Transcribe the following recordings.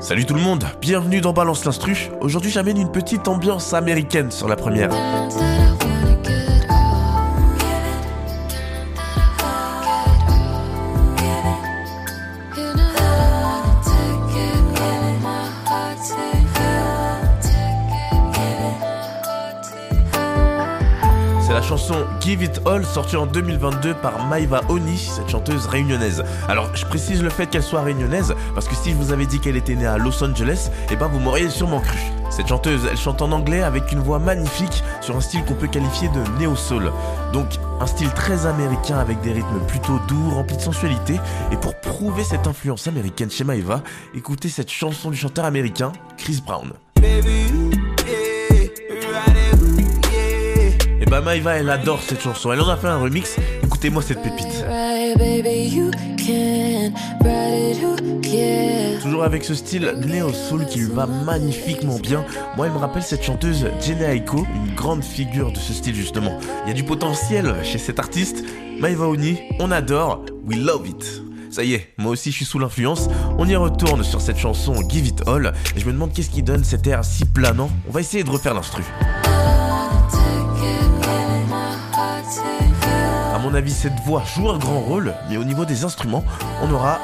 Salut tout le monde, bienvenue dans Balance l'Instru. Aujourd'hui j'amène une petite ambiance américaine sur la première. La chanson Give It All sortie en 2022 par Maïva Oni, cette chanteuse réunionnaise. Alors je précise le fait qu'elle soit réunionnaise parce que si je vous avais dit qu'elle était née à Los Angeles, eh ben vous m'auriez sûrement cru. Cette chanteuse, elle chante en anglais avec une voix magnifique sur un style qu'on peut qualifier de néo-soul. Donc un style très américain avec des rythmes plutôt doux, remplis de sensualité. Et pour prouver cette influence américaine chez Maïva, écoutez cette chanson du chanteur américain Chris Brown. Bah Maïva elle adore cette chanson, elle en a fait un remix, écoutez-moi cette pépite. Toujours avec ce style néo-soul qui lui va magnifiquement bien. Moi, il me rappelle cette chanteuse Jenny Aiko, une grande figure de ce style justement. Il y a du potentiel chez cet artiste. Maïva Oni, on adore, we love it. Ça y est, moi aussi je suis sous l'influence. On y retourne sur cette chanson Give It All et je me demande qu'est-ce qui donne cet air si planant. On va essayer de refaire l'instru. Cette voix joue un grand rôle, mais au niveau des instruments, on aura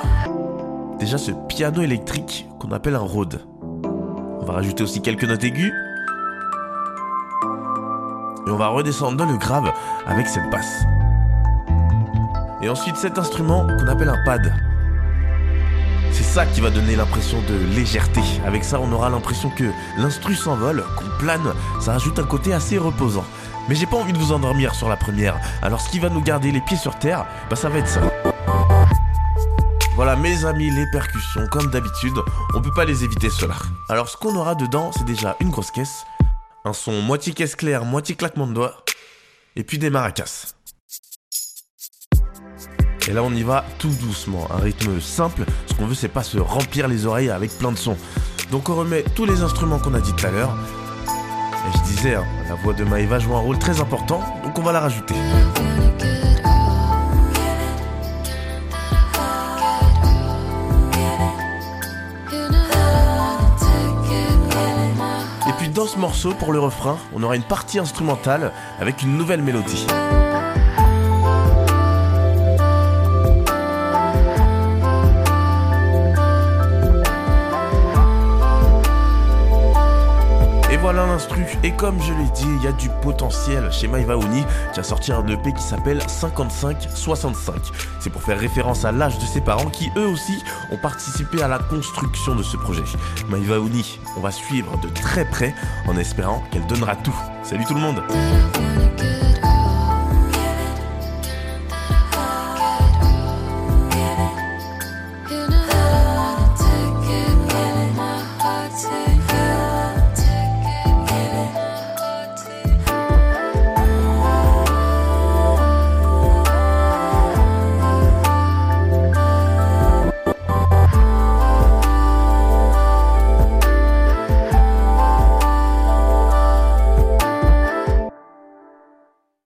déjà ce piano électrique qu'on appelle un Rhodes. On va rajouter aussi quelques notes aiguës. Et on va redescendre dans le grave avec cette basse. Et ensuite cet instrument qu'on appelle un pad. Ça qui va donner l'impression de légèreté. Avec ça, on aura l'impression que l'instru s'envole, qu'on plane. Ça ajoute un côté assez reposant. Mais j'ai pas envie de vous endormir sur la première. Alors ce qui va nous garder les pieds sur terre, bah ça va être ça. Voilà mes amis, les percussions, comme d'habitude, on peut pas les éviter cela. Alors ce qu'on aura dedans, c'est déjà une grosse caisse, un son moitié caisse claire, moitié claquement de doigts, et puis des maracas. Et là on y va tout doucement, un rythme simple, ce qu'on veut c'est pas se remplir les oreilles avec plein de sons. Donc on remet tous les instruments qu'on a dit tout à l'heure, et je disais, hein, la voix de Maïva joue un rôle très important, donc on va la rajouter. Et puis dans ce morceau, pour le refrain, on aura une partie instrumentale avec une nouvelle mélodie. Et comme je l'ai dit, il y a du potentiel chez Maïva Oni qui a sorti un EP qui s'appelle 55-65. C'est pour faire référence à l'âge de ses parents qui eux aussi ont participé à la construction de ce projet. Maïva Oni, on va suivre de très près en espérant qu'elle donnera tout. Salut tout le monde